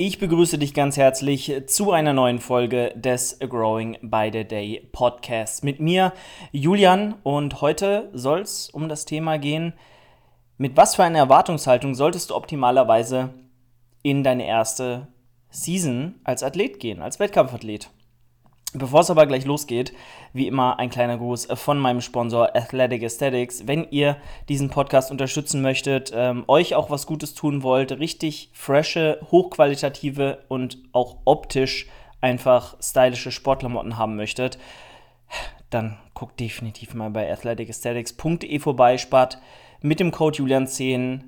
Ich begrüße dich ganz herzlich zu einer neuen Folge des Growing by the Day Podcasts mit mir, Julian. Und heute soll es um das Thema gehen, mit was für einer Erwartungshaltung solltest du optimalerweise in deine erste Season als Athlet gehen, als Wettkampfathlet. Bevor es aber gleich losgeht, wie immer ein kleiner Gruß von meinem Sponsor Athletic Aesthetics. Wenn ihr diesen Podcast unterstützen möchtet, ähm, euch auch was Gutes tun wollt, richtig frische, hochqualitative und auch optisch einfach stylische Sportklamotten haben möchtet, dann guckt definitiv mal bei athleticesthetics.de vorbei, spart mit dem Code Julian10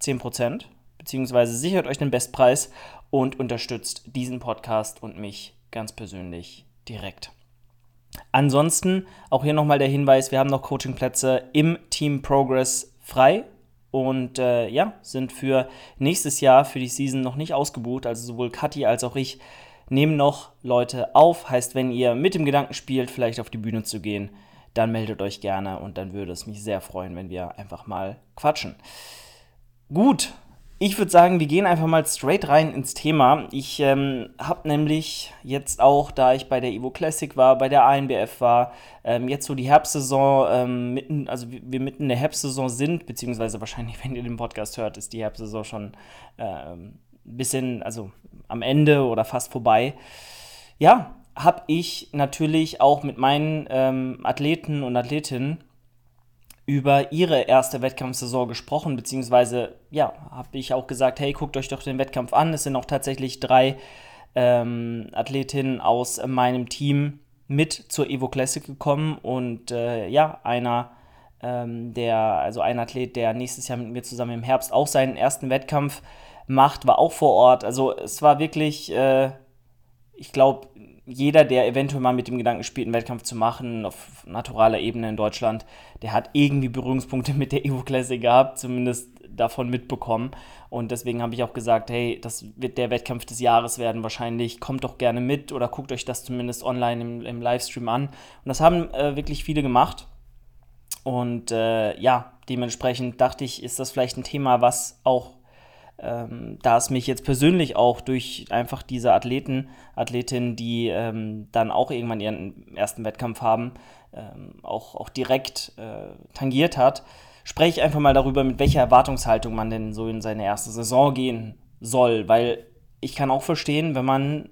10%, beziehungsweise sichert euch den Bestpreis und unterstützt diesen Podcast und mich ganz persönlich direkt. Ansonsten auch hier nochmal der Hinweis, wir haben noch Coachingplätze im Team Progress frei und äh, ja, sind für nächstes Jahr, für die Season noch nicht ausgebucht. Also sowohl Kathi als auch ich nehmen noch Leute auf. Heißt, wenn ihr mit dem Gedanken spielt, vielleicht auf die Bühne zu gehen, dann meldet euch gerne und dann würde es mich sehr freuen, wenn wir einfach mal quatschen. Gut, ich würde sagen, wir gehen einfach mal straight rein ins Thema. Ich ähm, habe nämlich jetzt auch, da ich bei der Evo Classic war, bei der ANBF war, ähm, jetzt so die Herbstsaison, ähm, mitten, also wir mitten in der Herbstsaison sind, beziehungsweise wahrscheinlich, wenn ihr den Podcast hört, ist die Herbstsaison schon ein ähm, bisschen, also am Ende oder fast vorbei. Ja, habe ich natürlich auch mit meinen ähm, Athleten und Athletinnen über ihre erste Wettkampfsaison gesprochen, beziehungsweise, ja, habe ich auch gesagt, hey, guckt euch doch den Wettkampf an. Es sind auch tatsächlich drei ähm, Athletinnen aus meinem Team mit zur Evo Classic gekommen und äh, ja, einer ähm, der, also ein Athlet, der nächstes Jahr mit mir zusammen im Herbst auch seinen ersten Wettkampf macht, war auch vor Ort. Also es war wirklich, äh, ich glaube, jeder, der eventuell mal mit dem Gedanken spielt, einen Wettkampf zu machen, auf naturaler Ebene in Deutschland, der hat irgendwie Berührungspunkte mit der Evo Classic gehabt, zumindest davon mitbekommen. Und deswegen habe ich auch gesagt, hey, das wird der Wettkampf des Jahres werden wahrscheinlich. Kommt doch gerne mit oder guckt euch das zumindest online im, im Livestream an. Und das haben äh, wirklich viele gemacht. Und äh, ja, dementsprechend dachte ich, ist das vielleicht ein Thema, was auch ähm, da es mich jetzt persönlich auch durch einfach diese Athleten, Athletinnen, die ähm, dann auch irgendwann ihren ersten Wettkampf haben, ähm, auch, auch direkt äh, tangiert hat, spreche ich einfach mal darüber, mit welcher Erwartungshaltung man denn so in seine erste Saison gehen soll, weil ich kann auch verstehen, wenn man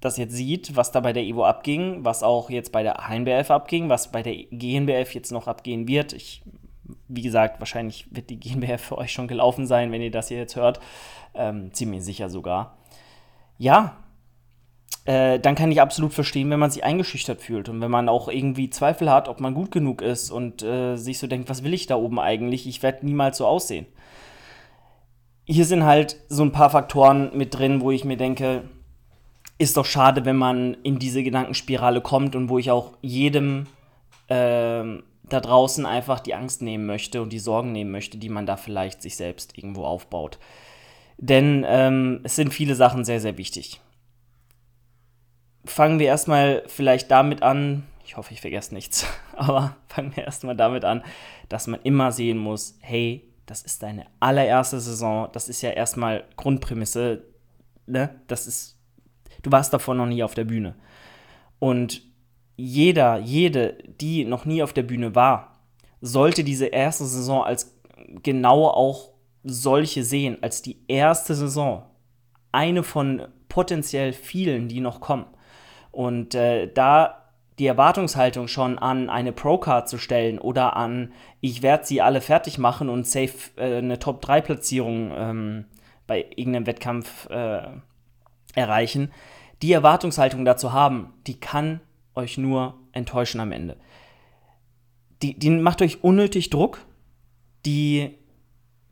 das jetzt sieht, was da bei der Evo abging, was auch jetzt bei der HNBF abging, was bei der GNBF jetzt noch abgehen wird. Ich wie gesagt, wahrscheinlich wird die GmbH für euch schon gelaufen sein, wenn ihr das hier jetzt hört. Ähm, ziemlich sicher sogar. Ja, äh, dann kann ich absolut verstehen, wenn man sich eingeschüchtert fühlt und wenn man auch irgendwie Zweifel hat, ob man gut genug ist und äh, sich so denkt, was will ich da oben eigentlich? Ich werde niemals so aussehen. Hier sind halt so ein paar Faktoren mit drin, wo ich mir denke, ist doch schade, wenn man in diese Gedankenspirale kommt und wo ich auch jedem äh, da draußen einfach die Angst nehmen möchte und die Sorgen nehmen möchte, die man da vielleicht sich selbst irgendwo aufbaut. Denn ähm, es sind viele Sachen sehr, sehr wichtig. Fangen wir erstmal vielleicht damit an, ich hoffe, ich vergesse nichts, aber fangen wir erstmal damit an, dass man immer sehen muss, hey, das ist deine allererste Saison, das ist ja erstmal Grundprämisse, ne? Das ist, du warst davon noch nie auf der Bühne. Und jeder, jede, die noch nie auf der Bühne war, sollte diese erste Saison als genau auch solche sehen, als die erste Saison. Eine von potenziell vielen, die noch kommen. Und äh, da die Erwartungshaltung schon an eine Pro-Card zu stellen oder an, ich werde sie alle fertig machen und safe äh, eine Top-3-Platzierung ähm, bei irgendeinem Wettkampf äh, erreichen, die Erwartungshaltung dazu haben, die kann euch nur enttäuschen am Ende. Die, die macht euch unnötig Druck, die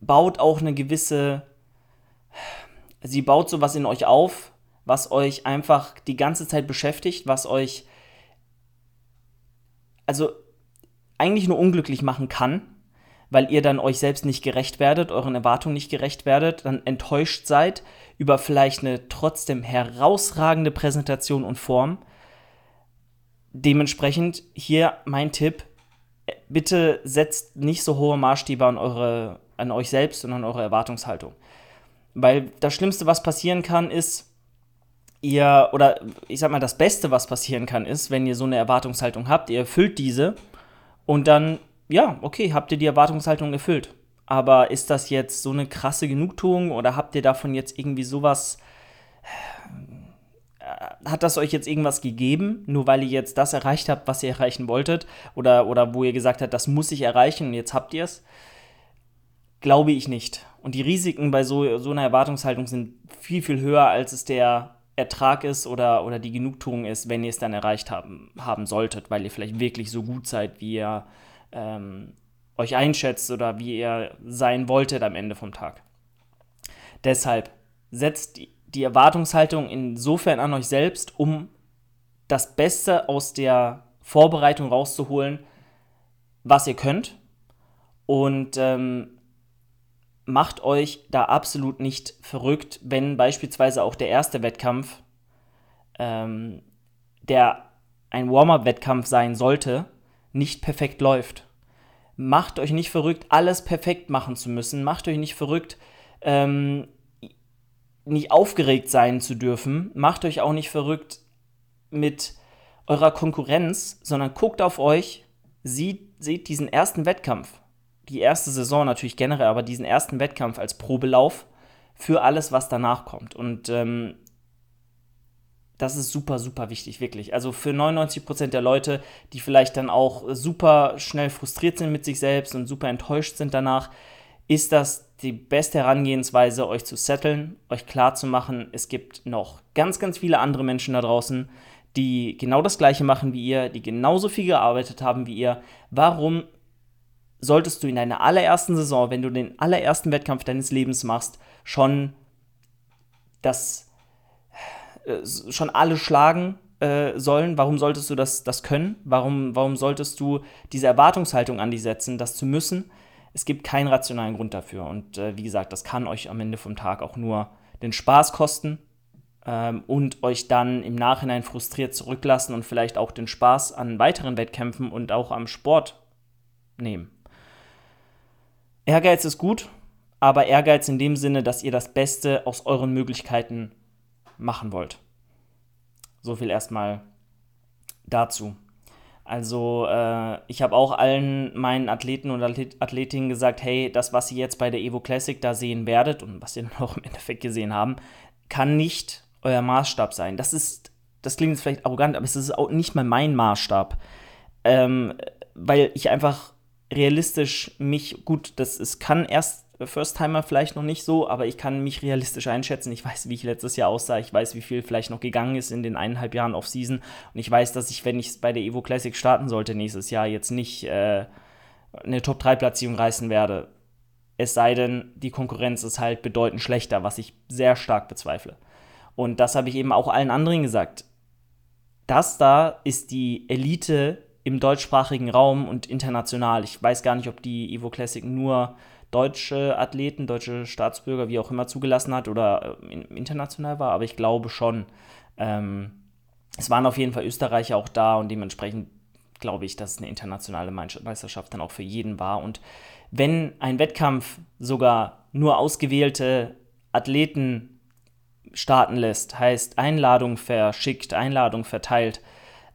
baut auch eine gewisse, sie baut sowas in euch auf, was euch einfach die ganze Zeit beschäftigt, was euch also eigentlich nur unglücklich machen kann, weil ihr dann euch selbst nicht gerecht werdet, euren Erwartungen nicht gerecht werdet, dann enttäuscht seid über vielleicht eine trotzdem herausragende Präsentation und Form Dementsprechend hier mein Tipp, bitte setzt nicht so hohe Maßstäbe an, eure, an euch selbst und an eure Erwartungshaltung. Weil das Schlimmste, was passieren kann, ist, ihr, oder ich sag mal, das Beste, was passieren kann, ist, wenn ihr so eine Erwartungshaltung habt, ihr erfüllt diese und dann, ja, okay, habt ihr die Erwartungshaltung erfüllt. Aber ist das jetzt so eine krasse Genugtuung oder habt ihr davon jetzt irgendwie sowas äh, hat das euch jetzt irgendwas gegeben, nur weil ihr jetzt das erreicht habt, was ihr erreichen wolltet? Oder, oder wo ihr gesagt habt, das muss ich erreichen und jetzt habt ihr es? Glaube ich nicht. Und die Risiken bei so, so einer Erwartungshaltung sind viel, viel höher, als es der Ertrag ist oder, oder die Genugtuung ist, wenn ihr es dann erreicht haben, haben solltet, weil ihr vielleicht wirklich so gut seid, wie ihr ähm, euch einschätzt oder wie ihr sein wolltet am Ende vom Tag. Deshalb setzt die die Erwartungshaltung insofern an euch selbst, um das Beste aus der Vorbereitung rauszuholen, was ihr könnt. Und ähm, macht euch da absolut nicht verrückt, wenn beispielsweise auch der erste Wettkampf, ähm, der ein Warm-up-Wettkampf sein sollte, nicht perfekt läuft. Macht euch nicht verrückt, alles perfekt machen zu müssen. Macht euch nicht verrückt, ähm, nicht aufgeregt sein zu dürfen. Macht euch auch nicht verrückt mit eurer Konkurrenz, sondern guckt auf euch, seht, seht diesen ersten Wettkampf, die erste Saison natürlich generell, aber diesen ersten Wettkampf als Probelauf für alles, was danach kommt. Und ähm, das ist super, super wichtig, wirklich. Also für 99% der Leute, die vielleicht dann auch super schnell frustriert sind mit sich selbst und super enttäuscht sind danach, ist das die beste Herangehensweise, euch zu setteln, euch klar zu machen, es gibt noch ganz, ganz viele andere Menschen da draußen, die genau das Gleiche machen wie ihr, die genauso viel gearbeitet haben wie ihr. Warum solltest du in deiner allerersten Saison, wenn du den allerersten Wettkampf deines Lebens machst, schon das äh, schon alle schlagen äh, sollen? Warum solltest du das, das können? Warum, warum solltest du diese Erwartungshaltung an dich setzen, das zu müssen? Es gibt keinen rationalen Grund dafür. Und äh, wie gesagt, das kann euch am Ende vom Tag auch nur den Spaß kosten ähm, und euch dann im Nachhinein frustriert zurücklassen und vielleicht auch den Spaß an weiteren Wettkämpfen und auch am Sport nehmen. Ehrgeiz ist gut, aber Ehrgeiz in dem Sinne, dass ihr das Beste aus euren Möglichkeiten machen wollt. So viel erstmal dazu. Also äh, ich habe auch allen meinen Athleten und Athletinnen gesagt, hey, das, was ihr jetzt bei der Evo Classic da sehen werdet und was ihr dann auch im Endeffekt gesehen haben, kann nicht euer Maßstab sein. Das ist, das klingt jetzt vielleicht arrogant, aber es ist auch nicht mal mein Maßstab. Ähm, weil ich einfach realistisch mich, gut, das es kann erst First-Timer vielleicht noch nicht so, aber ich kann mich realistisch einschätzen. Ich weiß, wie ich letztes Jahr aussah. Ich weiß, wie viel vielleicht noch gegangen ist in den eineinhalb Jahren Off-Season. Und ich weiß, dass ich, wenn ich bei der Evo Classic starten sollte nächstes Jahr, jetzt nicht äh, eine Top-3-Platzierung reißen werde. Es sei denn, die Konkurrenz ist halt bedeutend schlechter, was ich sehr stark bezweifle. Und das habe ich eben auch allen anderen gesagt. Das da ist die Elite im deutschsprachigen Raum und international. Ich weiß gar nicht, ob die Evo Classic nur deutsche Athleten, deutsche Staatsbürger, wie auch immer, zugelassen hat oder äh, international war, aber ich glaube schon. Ähm, es waren auf jeden Fall Österreicher auch da und dementsprechend glaube ich, dass es eine internationale Meisterschaft dann auch für jeden war. Und wenn ein Wettkampf sogar nur ausgewählte Athleten starten lässt, heißt Einladung verschickt, Einladung verteilt,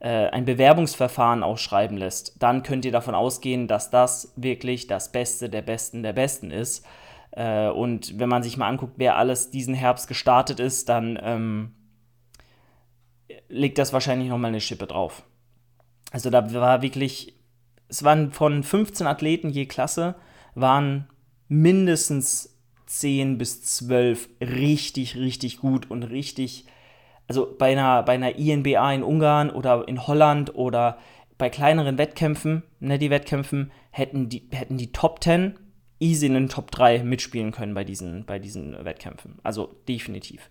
ein Bewerbungsverfahren ausschreiben lässt, dann könnt ihr davon ausgehen, dass das wirklich das Beste der Besten der Besten ist. Äh, und wenn man sich mal anguckt, wer alles diesen Herbst gestartet ist, dann ähm, legt das wahrscheinlich nochmal eine Schippe drauf. Also da war wirklich, es waren von 15 Athleten je Klasse, waren mindestens 10 bis 12 richtig, richtig gut und richtig also bei einer, bei einer INBA in Ungarn oder in Holland oder bei kleineren Wettkämpfen, ne, die Wettkämpfen, hätten die, hätten die Top 10 easy in den Top 3 mitspielen können bei diesen, bei diesen Wettkämpfen. Also definitiv.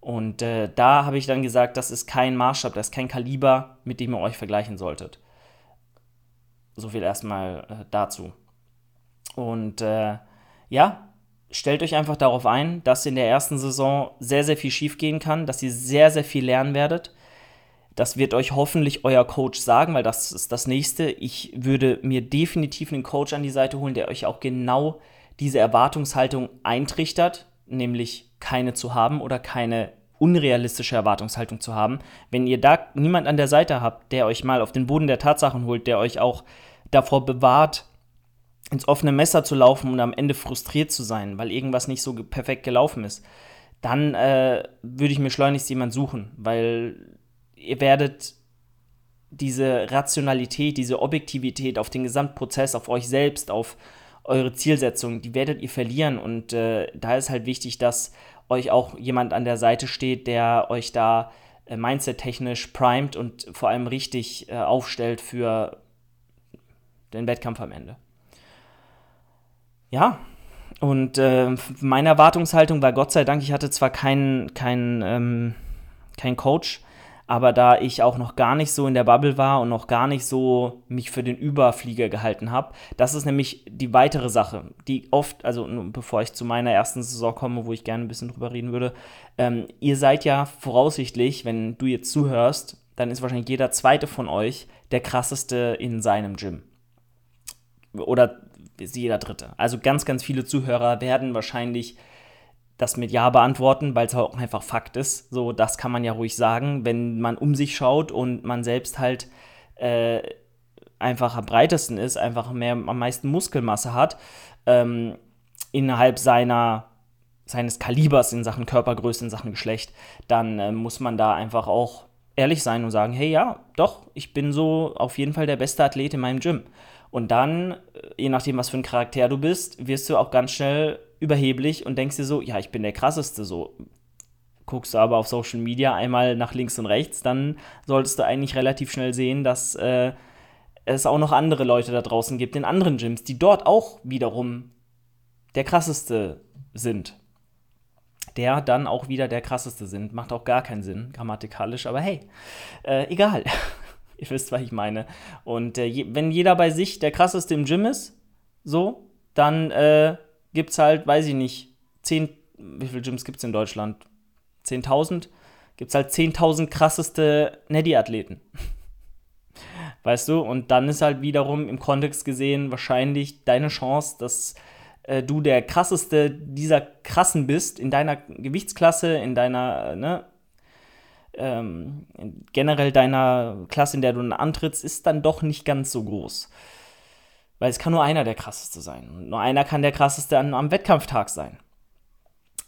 Und äh, da habe ich dann gesagt, das ist kein Maßstab, das ist kein Kaliber, mit dem ihr euch vergleichen solltet. So viel erstmal äh, dazu. Und äh, ja, stellt euch einfach darauf ein, dass in der ersten Saison sehr, sehr viel schiefgehen kann, dass ihr sehr, sehr viel lernen werdet. Das wird euch hoffentlich euer Coach sagen, weil das ist das nächste. Ich würde mir definitiv einen Coach an die Seite holen, der euch auch genau diese Erwartungshaltung eintrichtert, nämlich keine zu haben oder keine unrealistische Erwartungshaltung zu haben. Wenn ihr da niemand an der Seite habt, der euch mal auf den Boden der Tatsachen holt, der euch auch davor bewahrt, ins offene Messer zu laufen und am Ende frustriert zu sein, weil irgendwas nicht so perfekt gelaufen ist, dann äh, würde ich mir schleunigst jemand suchen, weil ihr werdet diese Rationalität, diese Objektivität auf den Gesamtprozess, auf euch selbst, auf eure Zielsetzung, die werdet ihr verlieren. Und äh, da ist halt wichtig, dass euch auch jemand an der Seite steht, der euch da äh, mindset-technisch primet und vor allem richtig äh, aufstellt für den Wettkampf am Ende. Ja, und äh, meine Erwartungshaltung war Gott sei Dank, ich hatte zwar keinen kein, ähm, kein Coach, aber da ich auch noch gar nicht so in der Bubble war und noch gar nicht so mich für den Überflieger gehalten habe, das ist nämlich die weitere Sache, die oft, also bevor ich zu meiner ersten Saison komme, wo ich gerne ein bisschen drüber reden würde, ähm, ihr seid ja voraussichtlich, wenn du jetzt zuhörst, dann ist wahrscheinlich jeder zweite von euch der krasseste in seinem Gym. Oder jeder dritte. Also ganz, ganz viele Zuhörer werden wahrscheinlich das mit Ja beantworten, weil es auch einfach Fakt ist. So, das kann man ja ruhig sagen, wenn man um sich schaut und man selbst halt äh, einfach am breitesten ist, einfach mehr am meisten Muskelmasse hat, ähm, innerhalb seiner seines Kalibers in Sachen Körpergröße, in Sachen Geschlecht, dann äh, muss man da einfach auch ehrlich sein und sagen, hey ja, doch, ich bin so auf jeden Fall der beste Athlet in meinem Gym. Und dann, äh, je nachdem, was für ein Charakter du bist, wirst du auch ganz schnell überheblich und denkst dir so, ja, ich bin der krasseste so. Guckst du aber auf Social Media einmal nach links und rechts, dann solltest du eigentlich relativ schnell sehen, dass äh, es auch noch andere Leute da draußen gibt in anderen Gyms, die dort auch wiederum der krasseste sind. Der dann auch wieder der krasseste sind. Macht auch gar keinen Sinn, grammatikalisch, aber hey, äh, egal. Ihr wisst, was ich meine. Und äh, je, wenn jeder bei sich der krasseste im Gym ist, so, dann äh, gibt es halt, weiß ich nicht, 10, wie viele Gyms gibt es in Deutschland? 10.000? Gibt es halt 10.000 krasseste Neddy-Athleten. weißt du? Und dann ist halt wiederum im Kontext gesehen wahrscheinlich deine Chance, dass äh, du der krasseste dieser krassen bist in deiner Gewichtsklasse, in deiner, ne, ähm, generell deiner Klasse, in der du antrittst, ist dann doch nicht ganz so groß. Weil es kann nur einer der krasseste sein. Und nur einer kann der krasseste an, am Wettkampftag sein.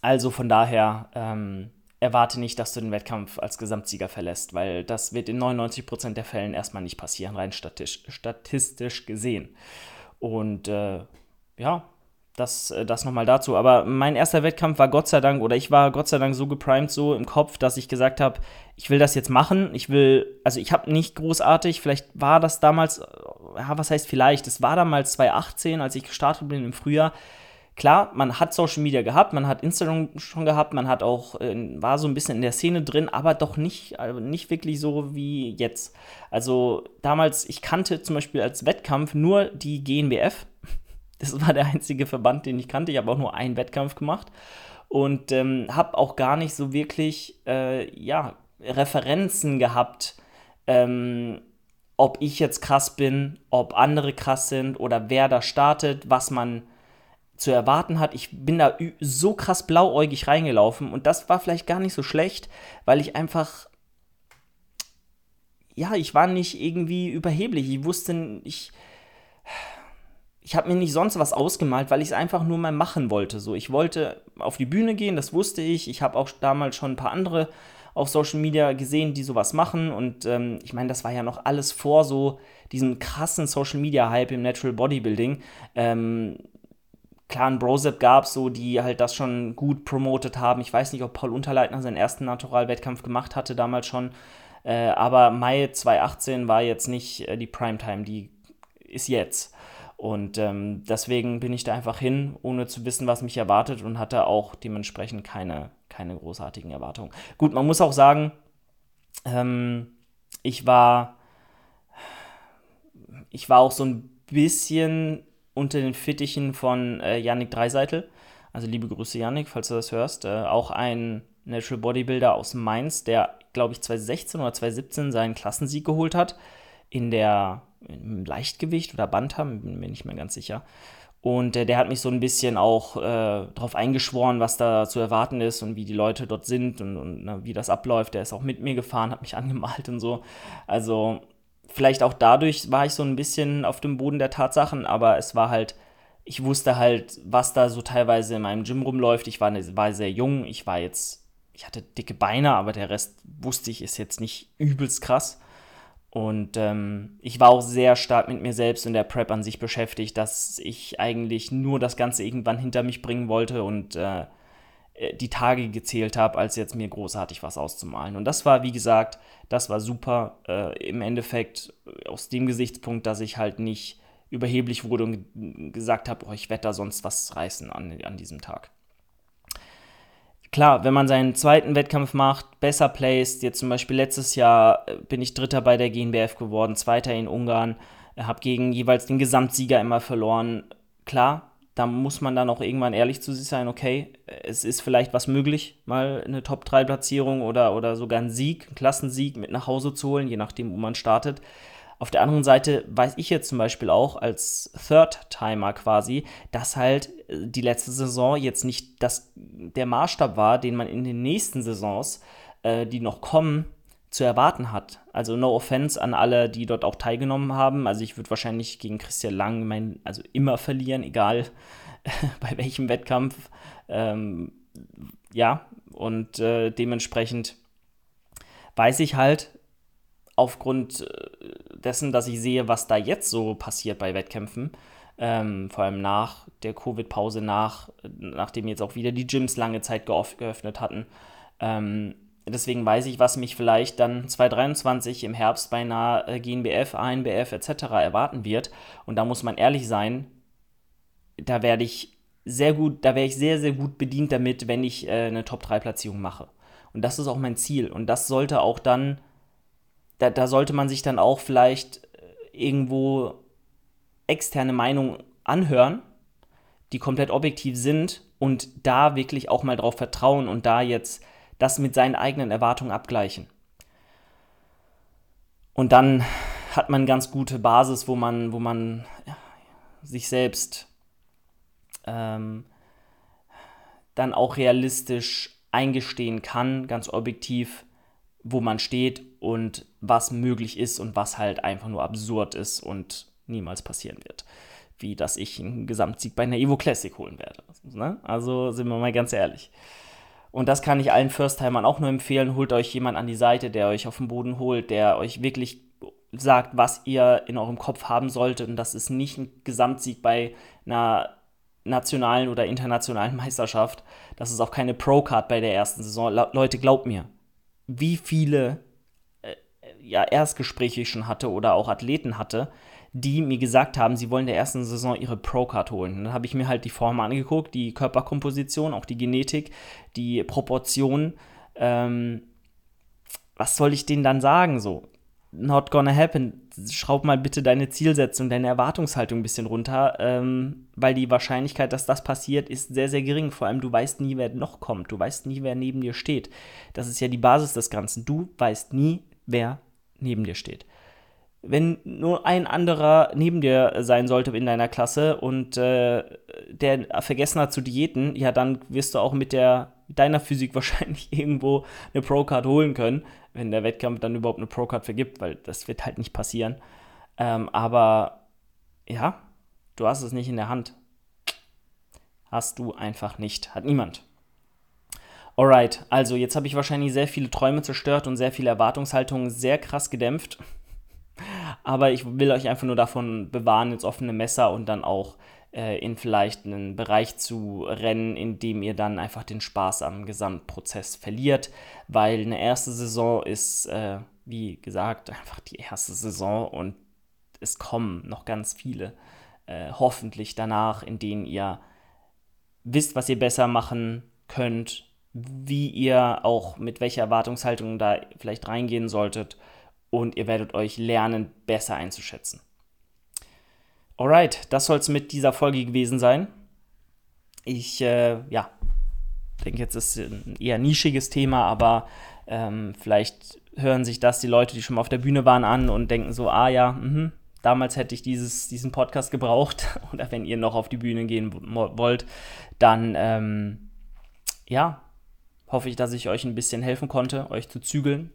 Also von daher ähm, erwarte nicht, dass du den Wettkampf als Gesamtsieger verlässt, weil das wird in 99% der Fällen erstmal nicht passieren, rein statistisch, statistisch gesehen. Und äh, ja, das, äh, das nochmal dazu. Aber mein erster Wettkampf war Gott sei Dank, oder ich war Gott sei Dank so geprimed, so im Kopf, dass ich gesagt habe, ich will das jetzt machen. Ich will, also ich habe nicht großartig, vielleicht war das damals, äh, ja, was heißt vielleicht, es war damals 2018, als ich gestartet bin im Frühjahr. Klar, man hat Social Media gehabt, man hat Instagram schon gehabt, man hat auch, äh, war so ein bisschen in der Szene drin, aber doch nicht, also nicht wirklich so wie jetzt. Also damals, ich kannte zum Beispiel als Wettkampf nur die GNBF, das war der einzige Verband, den ich kannte. Ich habe auch nur einen Wettkampf gemacht und ähm, habe auch gar nicht so wirklich äh, ja, Referenzen gehabt, ähm, ob ich jetzt krass bin, ob andere krass sind oder wer da startet, was man zu erwarten hat. Ich bin da so krass blauäugig reingelaufen und das war vielleicht gar nicht so schlecht, weil ich einfach ja, ich war nicht irgendwie überheblich. Ich wusste, ich ich habe mir nicht sonst was ausgemalt, weil ich es einfach nur mal machen wollte. So, ich wollte auf die Bühne gehen, das wusste ich. Ich habe auch damals schon ein paar andere auf Social Media gesehen, die sowas machen. Und ähm, ich meine, das war ja noch alles vor so diesem krassen Social Media Hype im Natural Bodybuilding. Ähm, klar, ein Brosep gab es so, die halt das schon gut promotet haben. Ich weiß nicht, ob Paul Unterleitner seinen ersten Natural-Wettkampf gemacht hatte damals schon. Äh, aber Mai 2018 war jetzt nicht äh, die Primetime, die ist jetzt. Und ähm, deswegen bin ich da einfach hin, ohne zu wissen, was mich erwartet und hatte auch dementsprechend keine, keine großartigen Erwartungen. Gut, man muss auch sagen, ähm, ich war, ich war auch so ein bisschen unter den Fittichen von äh, Yannick Dreiseitel. Also liebe Grüße, Yannick, falls du das hörst. Äh, auch ein Natural Bodybuilder aus Mainz, der, glaube ich, 2016 oder 2017 seinen Klassensieg geholt hat in der im Leichtgewicht oder Bantam, bin mir nicht mehr ganz sicher. Und äh, der hat mich so ein bisschen auch äh, darauf eingeschworen, was da zu erwarten ist und wie die Leute dort sind und, und na, wie das abläuft. Der ist auch mit mir gefahren, hat mich angemalt und so. Also vielleicht auch dadurch war ich so ein bisschen auf dem Boden der Tatsachen, aber es war halt, ich wusste halt, was da so teilweise in meinem Gym rumläuft. Ich war, ne, war sehr jung, ich war jetzt, ich hatte dicke Beine, aber der Rest wusste ich, ist jetzt nicht übelst krass. Und ähm, ich war auch sehr stark mit mir selbst und der Prep an sich beschäftigt, dass ich eigentlich nur das Ganze irgendwann hinter mich bringen wollte und äh, äh die Tage gezählt habe, als jetzt mir großartig was auszumalen. Und das war, wie gesagt, das war super. Äh, Im Endeffekt aus dem Gesichtspunkt, dass ich halt nicht überheblich wurde und gesagt habe, oh, ich werde da sonst was reißen an, an diesem Tag klar, wenn man seinen zweiten Wettkampf macht, besser placed, jetzt zum Beispiel letztes Jahr äh, bin ich Dritter bei der GNBF geworden, Zweiter in Ungarn, äh, habe gegen jeweils den Gesamtsieger immer verloren. Klar, da muss man dann auch irgendwann ehrlich zu sich sein, okay, es ist vielleicht was möglich, mal eine Top-3-Platzierung oder, oder sogar einen Sieg, einen Klassensieg mit nach Hause zu holen, je nachdem, wo man startet. Auf der anderen Seite weiß ich jetzt zum Beispiel auch als Third-Timer quasi, dass halt äh, die letzte Saison jetzt nicht das, der Maßstab war, den man in den nächsten Saisons, äh, die noch kommen, zu erwarten hat. Also no offense an alle, die dort auch teilgenommen haben. Also ich würde wahrscheinlich gegen Christian Lang mein, also immer verlieren, egal bei welchem Wettkampf. Ähm, ja, und äh, dementsprechend weiß ich halt, aufgrund äh, dessen, dass ich sehe, was da jetzt so passiert bei Wettkämpfen, ähm, vor allem nach der Covid-Pause, nach, nachdem jetzt auch wieder die Gyms lange Zeit geöffnet hatten. Ähm, deswegen weiß ich, was mich vielleicht dann 2023 im Herbst bei einer äh, GNBF, ANBF etc. erwarten wird. Und da muss man ehrlich sein, da werde ich sehr gut, da wäre ich sehr, sehr gut bedient damit, wenn ich äh, eine Top-3-Platzierung mache. Und das ist auch mein Ziel. Und das sollte auch dann da, da sollte man sich dann auch vielleicht äh, irgendwo externe Meinungen anhören, die komplett objektiv sind und da wirklich auch mal drauf vertrauen und da jetzt das mit seinen eigenen Erwartungen abgleichen. Und dann hat man ganz gute Basis, wo man, wo man ja, sich selbst ähm, dann auch realistisch eingestehen kann, ganz objektiv, wo man steht und was möglich ist und was halt einfach nur absurd ist und niemals passieren wird. Wie dass ich einen Gesamtsieg bei einer Evo Classic holen werde. Ne? Also sind wir mal ganz ehrlich. Und das kann ich allen First-Timern auch nur empfehlen. Holt euch jemand an die Seite, der euch auf den Boden holt, der euch wirklich sagt, was ihr in eurem Kopf haben solltet. Und das ist nicht ein Gesamtsieg bei einer nationalen oder internationalen Meisterschaft. Das ist auch keine Pro-Card bei der ersten Saison. Leute, glaubt mir, wie viele ja, Erstgespräche ich schon hatte oder auch Athleten hatte, die mir gesagt haben, sie wollen der ersten Saison ihre Pro-Card holen. Dann habe ich mir halt die Form angeguckt, die Körperkomposition, auch die Genetik, die Proportionen. Ähm, was soll ich denen dann sagen so? not gonna happen. Schraub mal bitte deine Zielsetzung, deine Erwartungshaltung ein bisschen runter, ähm, weil die Wahrscheinlichkeit, dass das passiert, ist sehr, sehr gering. Vor allem, du weißt nie, wer noch kommt. Du weißt nie, wer neben dir steht. Das ist ja die Basis des Ganzen. Du weißt nie, wer neben dir steht. Wenn nur ein anderer neben dir sein sollte in deiner Klasse und äh, der vergessen hat zu diäten, ja, dann wirst du auch mit der deiner Physik wahrscheinlich irgendwo eine Pro-Card holen können, wenn der Wettkampf dann überhaupt eine Pro-Card vergibt, weil das wird halt nicht passieren. Ähm, aber ja, du hast es nicht in der Hand. Hast du einfach nicht. Hat niemand. Alright, also jetzt habe ich wahrscheinlich sehr viele Träume zerstört und sehr viele Erwartungshaltungen sehr krass gedämpft. Aber ich will euch einfach nur davon bewahren, ins offene Messer und dann auch äh, in vielleicht einen Bereich zu rennen, in dem ihr dann einfach den Spaß am Gesamtprozess verliert, weil eine erste Saison ist, äh, wie gesagt, einfach die erste Saison und es kommen noch ganz viele, äh, hoffentlich danach, in denen ihr wisst, was ihr besser machen könnt, wie ihr auch mit welcher Erwartungshaltung da vielleicht reingehen solltet und ihr werdet euch lernen, besser einzuschätzen. Alright, das soll es mit dieser Folge gewesen sein. Ich, äh, ja, denke, jetzt ist ein eher nischiges Thema, aber ähm, vielleicht hören sich das die Leute, die schon mal auf der Bühne waren, an und denken so, ah ja, mh, damals hätte ich dieses, diesen Podcast gebraucht. Oder wenn ihr noch auf die Bühne gehen wollt, dann ähm, ja, hoffe ich, dass ich euch ein bisschen helfen konnte, euch zu zügeln.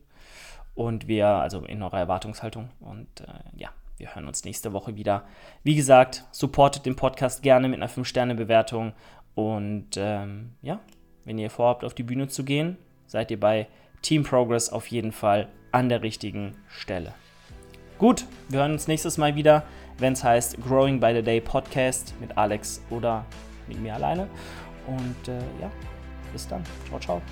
Und wir, also in eurer Erwartungshaltung. Und äh, ja, wir hören uns nächste Woche wieder. Wie gesagt, supportet den Podcast gerne mit einer 5-Sterne-Bewertung. Und ähm, ja, wenn ihr vorhabt, auf die Bühne zu gehen, seid ihr bei Team Progress auf jeden Fall an der richtigen Stelle. Gut, wir hören uns nächstes Mal wieder, wenn es heißt Growing by the Day Podcast mit Alex oder mit mir alleine. Und äh, ja, bis dann. Ciao, ciao.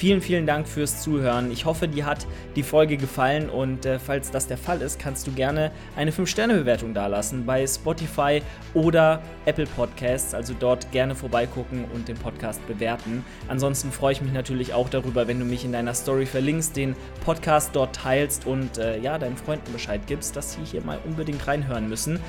Vielen, vielen Dank fürs Zuhören. Ich hoffe, dir hat die Folge gefallen und äh, falls das der Fall ist, kannst du gerne eine 5-Sterne-Bewertung dalassen bei Spotify oder Apple Podcasts. Also dort gerne vorbeigucken und den Podcast bewerten. Ansonsten freue ich mich natürlich auch darüber, wenn du mich in deiner Story verlinkst, den Podcast dort teilst und äh, ja, deinen Freunden Bescheid gibst, dass sie hier mal unbedingt reinhören müssen.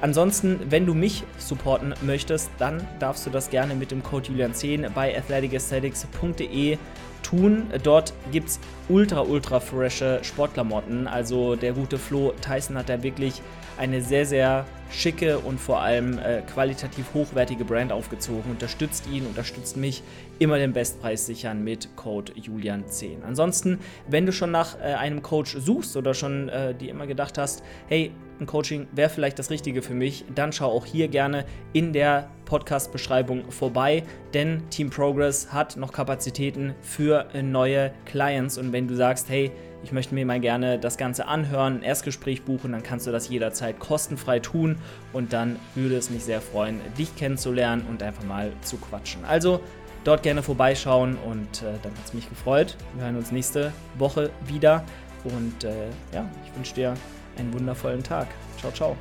Ansonsten, wenn du mich supporten möchtest, dann darfst du das gerne mit dem Code Julian10 bei athleticesthetics.de tun. Dort gibt es ultra, ultra frische Sportklamotten. Also der gute Flo Tyson hat da wirklich eine sehr, sehr schicke und vor allem äh, qualitativ hochwertige Brand aufgezogen. Unterstützt ihn, unterstützt mich. Immer den Bestpreis sichern mit Code Julian10. Ansonsten, wenn du schon nach äh, einem Coach suchst oder schon äh, dir immer gedacht hast, hey, ein Coaching wäre vielleicht das Richtige für mich, dann schau auch hier gerne in der Podcast-Beschreibung vorbei, denn Team Progress hat noch Kapazitäten für neue Clients. Und wenn du sagst, hey, ich möchte mir mal gerne das Ganze anhören, ein Erstgespräch buchen, dann kannst du das jederzeit kostenfrei tun und dann würde es mich sehr freuen, dich kennenzulernen und einfach mal zu quatschen. Also dort gerne vorbeischauen und äh, dann hat es mich gefreut. Wir hören uns nächste Woche wieder und äh, ja, ich wünsche dir einen wundervollen Tag. Ciao, ciao.